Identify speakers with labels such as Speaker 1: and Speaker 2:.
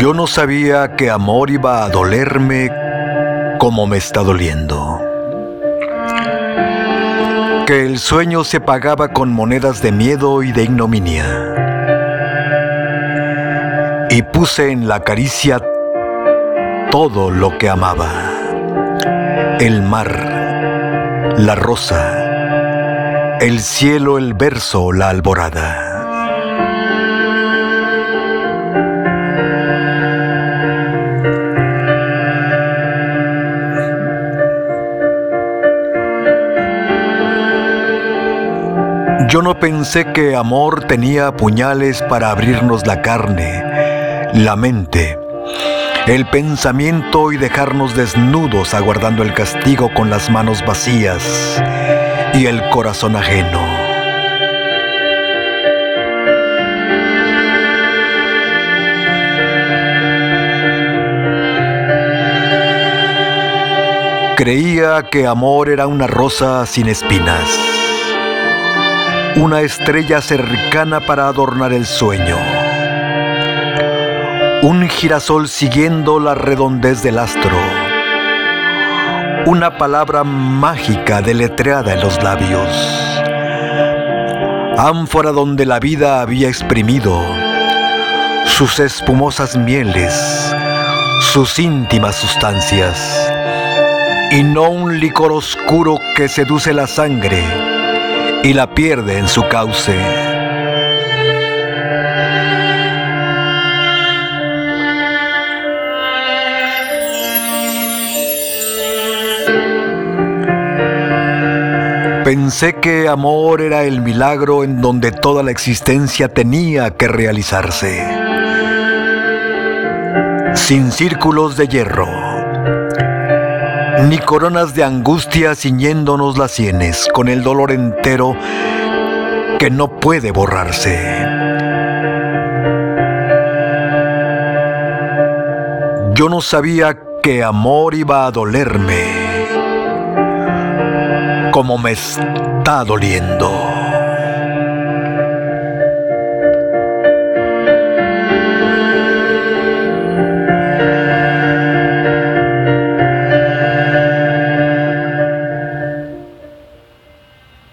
Speaker 1: no sabía que amor iba a dolerme como me está doliendo. Que el sueño se pagaba con monedas de miedo y de ignominia. Y puse en la caricia todo lo que amaba. El mar, la rosa, el cielo, el verso, la alborada. Yo no pensé que amor tenía puñales para abrirnos la carne, la mente, el pensamiento y dejarnos desnudos aguardando el castigo con las manos vacías y el corazón ajeno. Creía que amor era una rosa sin espinas una estrella cercana para adornar el sueño. Un girasol siguiendo la redondez del astro. Una palabra mágica deletreada en los labios. Ánfora donde la vida había exprimido sus espumosas mieles, sus íntimas sustancias, y no un licor oscuro que seduce la sangre y la pierde en su cauce. Pensé que amor era el milagro en donde toda la existencia tenía que realizarse. Sin círculos de hierro ni coronas de angustia ciñéndonos las sienes con el dolor entero que no puede borrarse. Yo no sabía que amor iba a dolerme como me está doliendo.